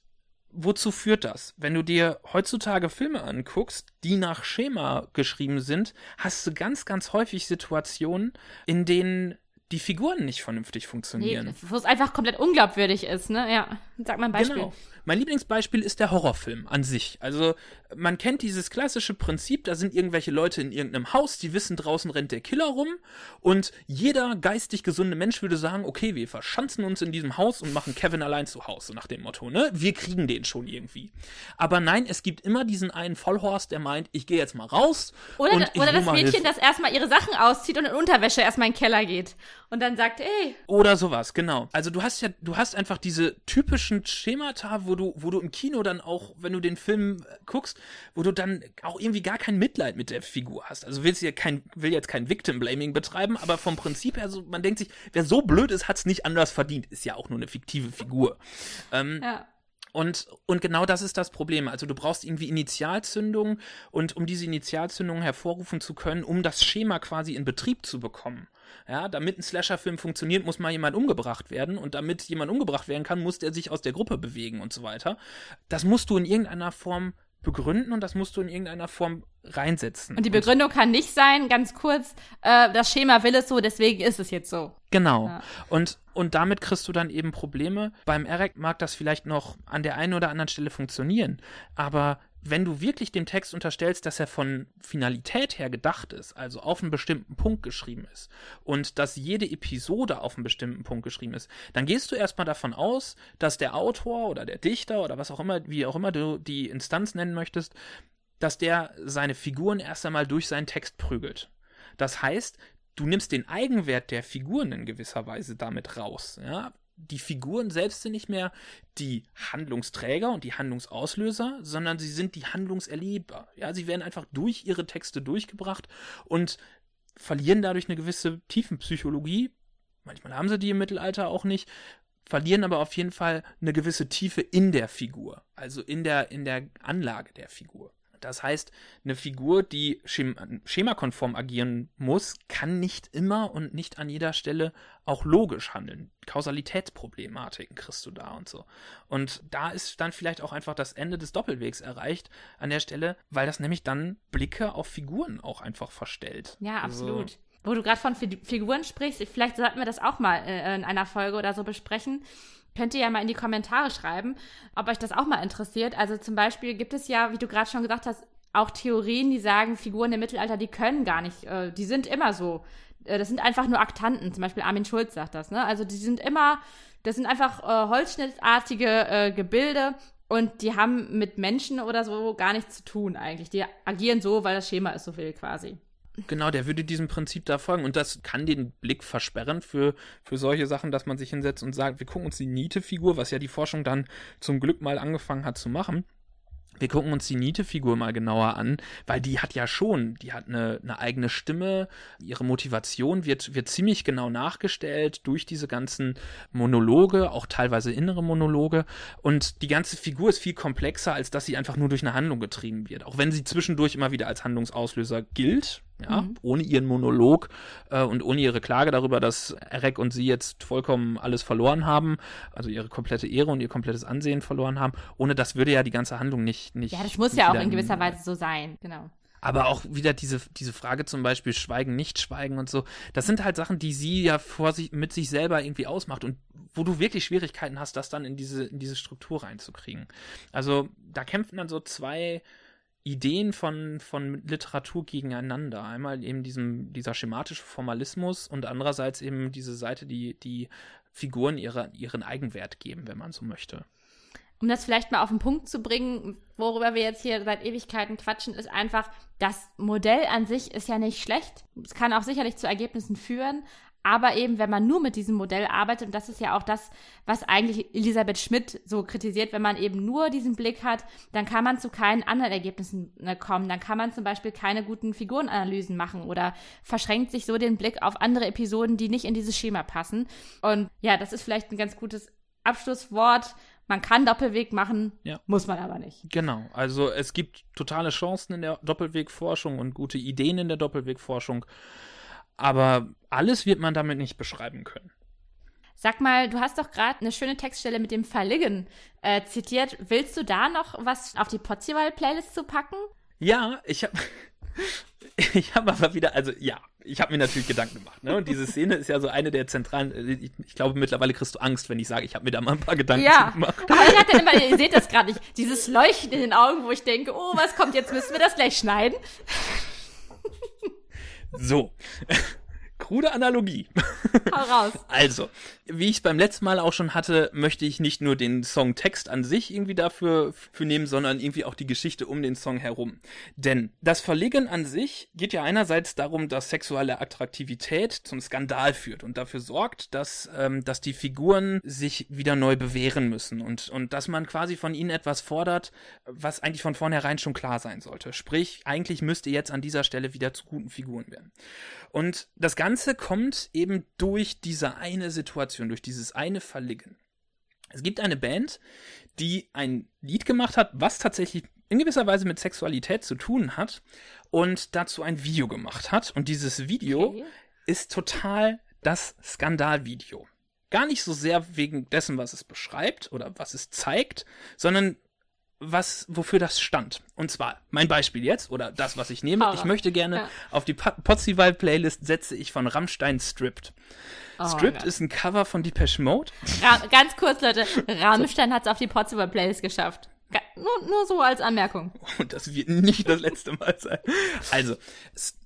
wozu führt das? Wenn du dir heutzutage Filme anguckst, die nach Schema geschrieben sind, hast du ganz, ganz häufig Situationen, in denen die Figuren nicht vernünftig Nee, funktionieren. wo es einfach komplett unglaubwürdig ist, ne? Ja. Sag mal ein Beispiel. Genau. Mein Lieblingsbeispiel ist der Horrorfilm an sich. Also man kennt dieses klassische Prinzip, da sind irgendwelche Leute in irgendeinem Haus, die wissen, draußen rennt der Killer rum und jeder geistig gesunde Mensch würde sagen, okay, wir verschanzen uns in diesem Haus und machen Kevin allein zu Hause, so nach dem Motto, ne? Wir kriegen den schon irgendwie. Aber nein, es gibt immer diesen einen Vollhorst, der meint, ich gehe jetzt mal raus Oder, und da- oder das Mädchen, Hilfe. das erstmal ihre Sachen auszieht und in Unterwäsche erstmal in den Keller geht. Und dann sagt, ey, Oder sowas, genau. Also du hast ja, du hast einfach diese typischen Schemata, wo du, wo du im Kino dann auch, wenn du den Film äh, guckst, wo du dann auch irgendwie gar kein Mitleid mit der Figur hast. Also willst ja kein, will jetzt kein Victim-Blaming betreiben, aber vom Prinzip her, so, man denkt sich, wer so blöd ist, hat's nicht anders verdient. Ist ja auch nur eine fiktive Figur. Ähm, ja. Und, und genau das ist das Problem. Also du brauchst irgendwie Initialzündung und um diese Initialzündung hervorrufen zu können, um das Schema quasi in Betrieb zu bekommen. Ja, damit ein Slasher-Film funktioniert, muss mal jemand umgebracht werden und damit jemand umgebracht werden kann, muss der sich aus der Gruppe bewegen und so weiter. Das musst du in irgendeiner Form begründen und das musst du in irgendeiner Form reinsetzen. Und die Begründung und, kann nicht sein, ganz kurz, äh, das Schema will es so, deswegen ist es jetzt so. Genau. Ja. Und, und damit kriegst du dann eben Probleme. Beim Eric mag das vielleicht noch an der einen oder anderen Stelle funktionieren, aber wenn du wirklich dem Text unterstellst, dass er von Finalität her gedacht ist, also auf einen bestimmten Punkt geschrieben ist und dass jede Episode auf einen bestimmten Punkt geschrieben ist, dann gehst du erstmal davon aus, dass der Autor oder der Dichter oder was auch immer, wie auch immer du die Instanz nennen möchtest, dass der seine Figuren erst einmal durch seinen Text prügelt. Das heißt, du nimmst den Eigenwert der Figuren in gewisser Weise damit raus. Ja? Die Figuren selbst sind nicht mehr die Handlungsträger und die Handlungsauslöser, sondern sie sind die Handlungserleber. Ja, sie werden einfach durch ihre Texte durchgebracht und verlieren dadurch eine gewisse Tiefenpsychologie. Manchmal haben sie die im Mittelalter auch nicht, verlieren aber auf jeden Fall eine gewisse Tiefe in der Figur, also in der, in der Anlage der Figur. Das heißt, eine Figur, die schemakonform agieren muss, kann nicht immer und nicht an jeder Stelle auch logisch handeln. Kausalitätsproblematiken kriegst du da und so. Und da ist dann vielleicht auch einfach das Ende des Doppelwegs erreicht an der Stelle, weil das nämlich dann Blicke auf Figuren auch einfach verstellt. Ja, also absolut. Also, Wo du gerade von Figuren sprichst, vielleicht sollten wir das auch mal äh, in einer Folge oder so besprechen Könnt ihr ja mal in die Kommentare schreiben, ob euch das auch mal interessiert. Also zum Beispiel gibt es ja, wie du gerade schon gesagt hast, auch Theorien, die sagen, Figuren im Mittelalter, die können gar nicht, äh, die sind immer so. Äh, das sind einfach nur Aktanten. Zum Beispiel Armin Schulz sagt das, ne? Also die sind immer, das sind einfach äh, holzschnittartige äh, Gebilde und die haben mit Menschen oder so gar nichts zu tun eigentlich. Die agieren so, weil das Schema es so will quasi. Genau, der würde diesem Prinzip da folgen. Und das kann den Blick versperren für, für solche Sachen, dass man sich hinsetzt und sagt, wir gucken uns die Niete-Figur, was ja die Forschung dann zum Glück mal angefangen hat zu machen, wir gucken uns die Niete-Figur mal genauer an, weil die hat ja schon, die hat eine, eine eigene Stimme, ihre Motivation wird, wird ziemlich genau nachgestellt durch diese ganzen Monologe, auch teilweise innere Monologe. Und die ganze Figur ist viel komplexer, als dass sie einfach nur durch eine Handlung getrieben wird. Auch wenn sie zwischendurch immer wieder als Handlungsauslöser gilt, ja, mhm. ohne ihren Monolog äh, und ohne ihre Klage darüber, dass Erek und sie jetzt vollkommen alles verloren haben, also ihre komplette Ehre und ihr komplettes Ansehen verloren haben. Ohne das würde ja die ganze Handlung nicht. nicht ja, das muss ja auch in gewisser Weise so sein, genau. Aber auch wieder diese, diese Frage zum Beispiel Schweigen, nicht Schweigen und so. Das sind halt Sachen, die sie ja vor sich, mit sich selber irgendwie ausmacht und wo du wirklich Schwierigkeiten hast, das dann in diese, in diese Struktur reinzukriegen. Also da kämpfen dann so zwei, Ideen von, von Literatur gegeneinander. Einmal eben diesem, dieser schematische Formalismus und andererseits eben diese Seite, die, die Figuren ihre, ihren Eigenwert geben, wenn man so möchte. Um das vielleicht mal auf den Punkt zu bringen, worüber wir jetzt hier seit Ewigkeiten quatschen, ist einfach, das Modell an sich ist ja nicht schlecht. Es kann auch sicherlich zu Ergebnissen führen, aber eben, wenn man nur mit diesem Modell arbeitet, und das ist ja auch das, was eigentlich Elisabeth Schmidt so kritisiert, wenn man eben nur diesen Blick hat, dann kann man zu keinen anderen Ergebnissen äh, kommen. Dann kann man zum Beispiel keine guten Figurenanalysen machen oder verschränkt sich so den Blick auf andere Episoden, die nicht in dieses Schema passen. Und ja, das ist vielleicht ein ganz gutes Abschlusswort. Man kann Doppelweg machen, ja. muss man aber nicht. Genau, also es gibt totale Chancen in der Doppelwegforschung und gute Ideen in der Doppelwegforschung. Aber alles wird man damit nicht beschreiben können. Sag mal, du hast doch gerade eine schöne Textstelle mit dem Verligen äh, zitiert. Willst du da noch was auf die Potzival-Playlist zu packen? Ja, ich habe [LAUGHS] ich habe aber wieder, also ja, ich habe mir natürlich Gedanken gemacht. Ne? Und diese Szene ist ja so eine der zentralen. Äh, ich, ich glaube, mittlerweile kriegst du Angst, wenn ich sage, ich habe mir da mal ein paar Gedanken ja. gemacht. Ja, hat immer, ihr seht das gerade nicht, dieses Leuchten in den Augen, wo ich denke, oh, was kommt jetzt? Müssen wir das gleich schneiden? So. Krude Analogie. Hau raus. [LAUGHS] Also, wie ich es beim letzten Mal auch schon hatte, möchte ich nicht nur den Songtext an sich irgendwie dafür für nehmen, sondern irgendwie auch die Geschichte um den Song herum. Denn das Verlegen an sich geht ja einerseits darum, dass sexuelle Attraktivität zum Skandal führt und dafür sorgt, dass, ähm, dass die Figuren sich wieder neu bewähren müssen und, und dass man quasi von ihnen etwas fordert, was eigentlich von vornherein schon klar sein sollte. Sprich, eigentlich müsste jetzt an dieser Stelle wieder zu guten Figuren werden. Und das Ganze kommt eben durch diese eine Situation, durch dieses eine Verligen. Es gibt eine Band, die ein Lied gemacht hat, was tatsächlich in gewisser Weise mit Sexualität zu tun hat und dazu ein Video gemacht hat. Und dieses Video okay. ist total das Skandalvideo. Gar nicht so sehr wegen dessen, was es beschreibt oder was es zeigt, sondern was, wofür das stand. Und zwar, mein Beispiel jetzt, oder das, was ich nehme, oh. ich möchte gerne ja. auf die Potzival-Playlist setze ich von Rammstein Stripped. Oh, Stripped ist ein Cover von Depeche Mode. Ra ganz kurz, Leute, Rammstein hat es auf die Potzival-Playlist geschafft. Nur, nur so als Anmerkung. Und [LAUGHS] das wird nicht das letzte Mal sein. Also,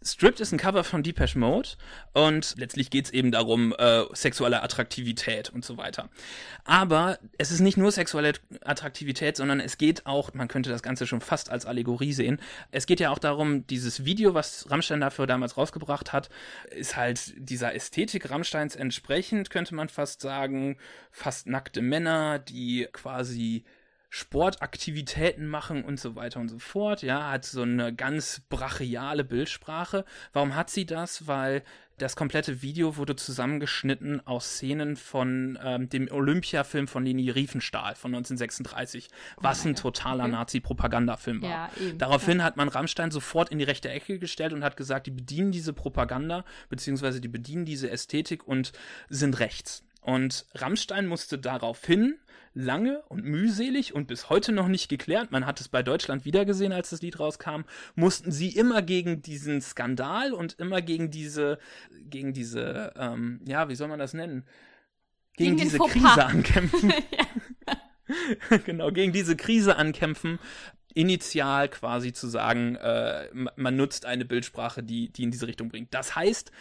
Stripped ist ein Cover von Depeche Mode und letztlich geht's eben darum, äh, sexuelle Attraktivität und so weiter. Aber es ist nicht nur sexuelle Attraktivität, sondern es geht auch, man könnte das Ganze schon fast als Allegorie sehen, es geht ja auch darum, dieses Video, was Rammstein dafür damals rausgebracht hat, ist halt dieser Ästhetik Rammsteins entsprechend, könnte man fast sagen, fast nackte Männer, die quasi Sportaktivitäten machen und so weiter und so fort. Ja, hat so eine ganz brachiale Bildsprache. Warum hat sie das? Weil das komplette Video wurde zusammengeschnitten aus Szenen von ähm, dem Olympia-Film von Leni Riefenstahl von 1936, was oh ein totaler okay. Nazi-Propagandafilm war. Ja, eben, Daraufhin ja. hat man Rammstein sofort in die rechte Ecke gestellt und hat gesagt, die bedienen diese Propaganda, beziehungsweise die bedienen diese Ästhetik und sind rechts. Und Rammstein musste daraufhin lange und mühselig und bis heute noch nicht geklärt, man hat es bei Deutschland wiedergesehen, als das Lied rauskam, mussten sie immer gegen diesen Skandal und immer gegen diese, gegen diese, ähm, ja, wie soll man das nennen? Gegen, gegen diese Krise ankämpfen. [LAUGHS] [LAUGHS] genau, gegen diese Krise ankämpfen, initial quasi zu sagen, äh, man nutzt eine Bildsprache, die, die in diese Richtung bringt. Das heißt,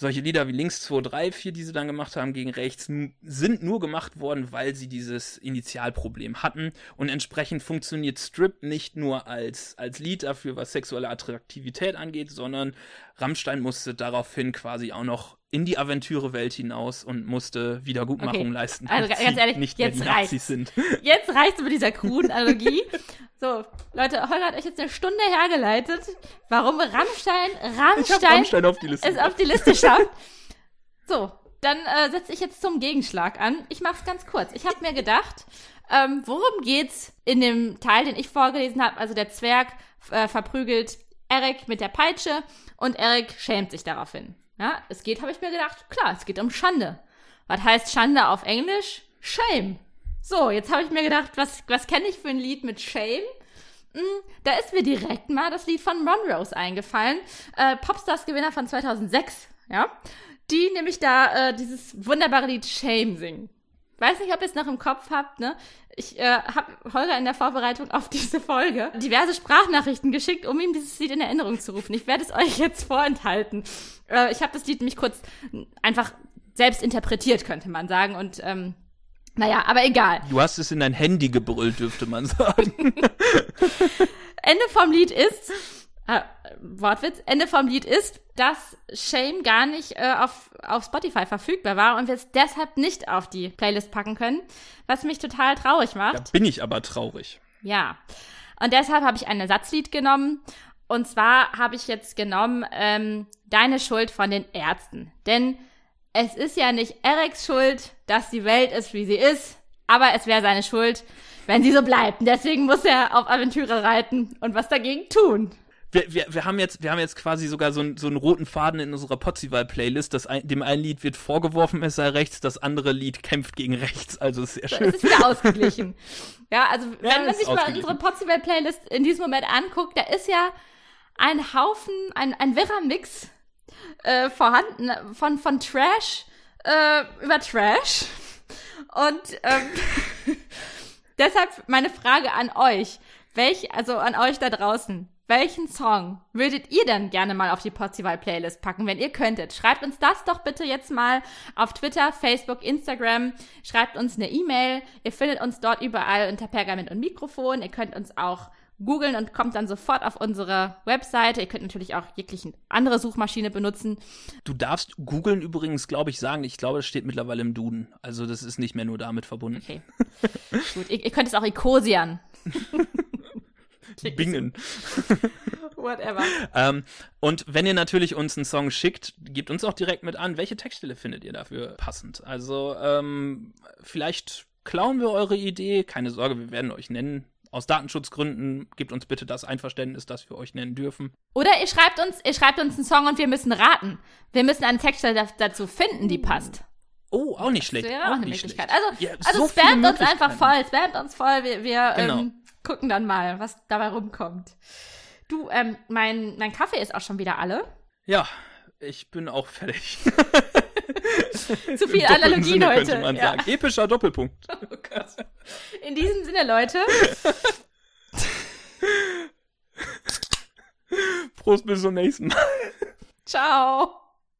solche Lieder wie Links 2, 3, 4, die sie dann gemacht haben gegen rechts, sind nur gemacht worden, weil sie dieses Initialproblem hatten. Und entsprechend funktioniert Strip nicht nur als, als Lied dafür, was sexuelle Attraktivität angeht, sondern Rammstein musste daraufhin quasi auch noch in die Aventüre-Welt hinaus und musste Wiedergutmachung okay. leisten. Also ganz ehrlich, nicht jetzt reicht sind. [LAUGHS] Jetzt reicht's mit dieser kruden Analogie. so, Leute, Holger hat euch jetzt eine Stunde hergeleitet, warum Rammstein, Rammstein, Rammstein auf die Liste es auf die Liste schafft. [LAUGHS] So, dann äh, setze ich jetzt zum Gegenschlag an. Ich mach's ganz kurz. Ich habe mir gedacht, ähm, worum geht's in dem Teil, den ich vorgelesen habe? Also der Zwerg äh, verprügelt Eric mit der Peitsche und Eric schämt sich daraufhin. Ja, es geht, habe ich mir gedacht, klar, es geht um Schande. Was heißt Schande auf Englisch? Shame. So, jetzt habe ich mir gedacht, was, was kenne ich für ein Lied mit Shame? Hm, da ist mir direkt mal das Lied von Monrose eingefallen. Äh, Popstars-Gewinner von 2006, ja. Die nämlich da äh, dieses wunderbare Lied Shame singen. Weiß nicht, ob ihr es noch im Kopf habt, ne? Ich äh, habe Holger in der Vorbereitung auf diese Folge diverse Sprachnachrichten geschickt, um ihm dieses Lied in Erinnerung zu rufen. Ich werde es euch jetzt vorenthalten. Äh, ich habe das Lied nämlich kurz einfach selbst interpretiert, könnte man sagen. Und ähm, naja, aber egal. Du hast es in dein Handy gebrüllt, dürfte man sagen. [LAUGHS] Ende vom Lied ist, äh, Wortwitz, Ende vom Lied ist, dass Shame gar nicht äh, auf, auf Spotify verfügbar war und wir es deshalb nicht auf die Playlist packen können, was mich total traurig macht. Da bin ich aber traurig. Ja. Und deshalb habe ich ein Ersatzlied genommen. Und zwar habe ich jetzt genommen ähm, Deine Schuld von den Ärzten. Denn es ist ja nicht Erics Schuld, dass die Welt ist, wie sie ist, aber es wäre seine Schuld, wenn sie so bleibt. Und deswegen muss er auf Aventüre reiten und was dagegen tun wir, wir, wir haben jetzt, wir haben jetzt quasi sogar so, ein, so einen roten Faden in unserer Potzival-Playlist. Das ein, dem einen Lied wird vorgeworfen, es sei rechts, das andere Lied kämpft gegen rechts. Also ist sehr schön. Es ist wieder ausgeglichen. [LAUGHS] ja, also wenn ja, man sich mal unsere Potzival-Playlist in diesem Moment anguckt, da ist ja ein Haufen, ein, ein wirrer Mix äh, vorhanden von, von Trash äh, über Trash. Und ähm, [LAUGHS] deshalb meine Frage an euch. Welch, also an euch da draußen. Welchen Song würdet ihr denn gerne mal auf die Potzival-Playlist packen, wenn ihr könntet? Schreibt uns das doch bitte jetzt mal auf Twitter, Facebook, Instagram. Schreibt uns eine E-Mail. Ihr findet uns dort überall unter Pergament und Mikrofon. Ihr könnt uns auch googeln und kommt dann sofort auf unsere Webseite. Ihr könnt natürlich auch jegliche andere Suchmaschine benutzen. Du darfst googeln übrigens, glaube ich, sagen. Ich glaube, es steht mittlerweile im Duden. Also das ist nicht mehr nur damit verbunden. Okay. Gut, ihr, ihr könnt es auch Icosian. [LAUGHS] [LAUGHS] Bingen. Whatever. ähm, und wenn ihr natürlich uns einen Song schickt, gebt uns auch direkt mit an, welche Textstelle findet ihr dafür passend. Also ähm, vielleicht klauen wir eure Idee. Keine Sorge, wir werden euch nennen. Aus Datenschutzgründen gebt uns bitte das Einverständnis, dass wir euch nennen dürfen. Oder ihr schreibt uns, ihr schreibt uns einen Song und wir müssen raten. Wir müssen eine Textstelle dazu finden, die passt. Oh, auch nicht schlecht. Das wäre auch auch eine nicht Möglichkeit. schlecht. Also, Ja, also so spamt uns einfach voll, spamt uns voll. Wir, wir Genau. ähm, gucken dann mal, was dabei rumkommt. Du, ähm, mein, mein Kaffee ist auch schon wieder alle. Ja, ich bin auch fertig. [LAUGHS] Zu viel Analogien heute. Könnte man ja. sagen. Epischer Doppelpunkt. [LAUGHS] Oh Gott. In diesem Sinne, Leute. [LAUGHS] Prost bis zum nächsten Mal. Ciao.